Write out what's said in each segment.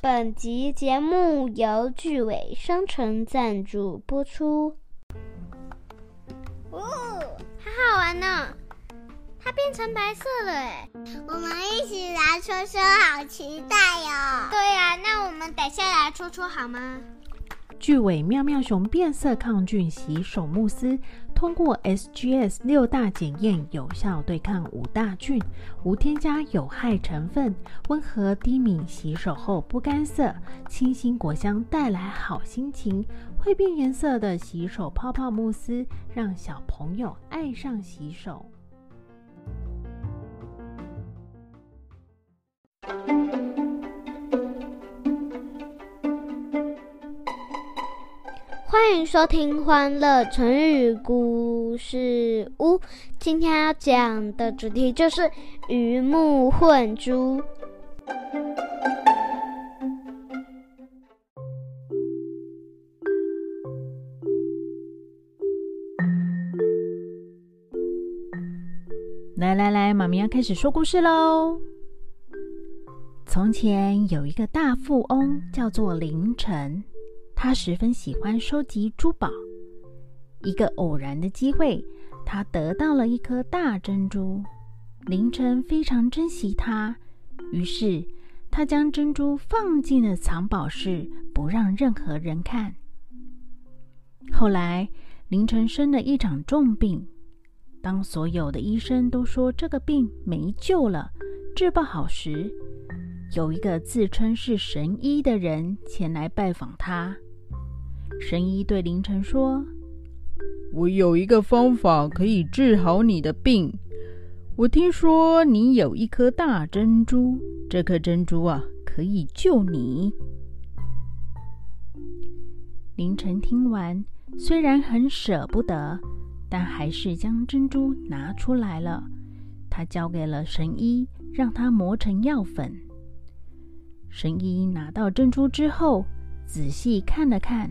本集节目由聚伟商城赞助播出。哦，好好玩呢！它变成白色了哎！我们一起来戳戳，好期待哟！对呀，那我们等下来戳戳好吗？巨尾妙妙熊变色抗菌洗手慕斯，通过 SGS 六大检验，有效对抗五大菌，无添加有害成分，温和低敏，洗手后不干涩，清新果香带来好心情。会变颜色的洗手泡泡慕斯，让小朋友爱上洗手。欢迎收听《欢乐成语故事屋》。今天要讲的主题就是鱼目混珠。来来来，妈咪要开始说故事喽。从前有一个大富翁，叫做凌晨。他十分喜欢收集珠宝。一个偶然的机会，他得到了一颗大珍珠。凌晨非常珍惜它，于是他将珍珠放进了藏宝室，不让任何人看。后来，凌晨生了一场重病。当所有的医生都说这个病没救了，治不好时，有一个自称是神医的人前来拜访他。神医对凌晨说：“我有一个方法可以治好你的病。我听说你有一颗大珍珠，这颗珍珠啊，可以救你。”凌晨听完，虽然很舍不得，但还是将珍珠拿出来了。他交给了神医，让他磨成药粉。神医拿到珍珠之后，仔细看了看。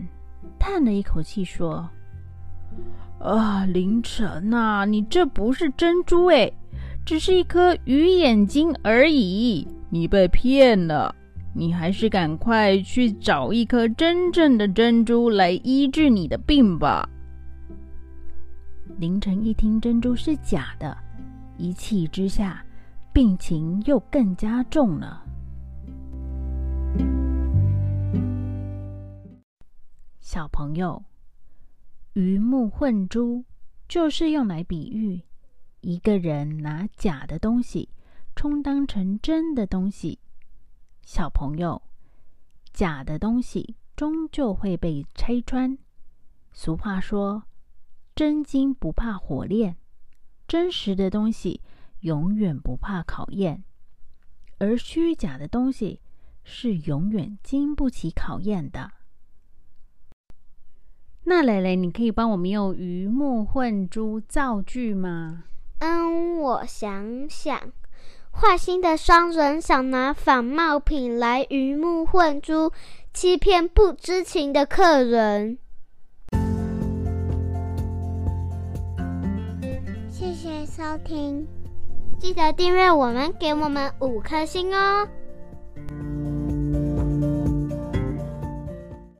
叹了一口气说：“啊，凌晨呐，你这不是珍珠哎，只是一颗鱼眼睛而已。你被骗了，你还是赶快去找一颗真正的珍珠来医治你的病吧。”凌晨一听珍珠是假的，一气之下，病情又更加重了。小朋友，鱼目混珠就是用来比喻一个人拿假的东西充当成真的东西。小朋友，假的东西终究会被拆穿。俗话说：“真金不怕火炼”，真实的东西永远不怕考验，而虚假的东西是永远经不起考验的。那蕾蕾，你可以帮我们用鱼目混珠造句吗？嗯，我想想，坏心的商人想拿仿冒品来鱼目混珠，欺骗不知情的客人。谢谢收听，记得订阅我们，给我们五颗星哦。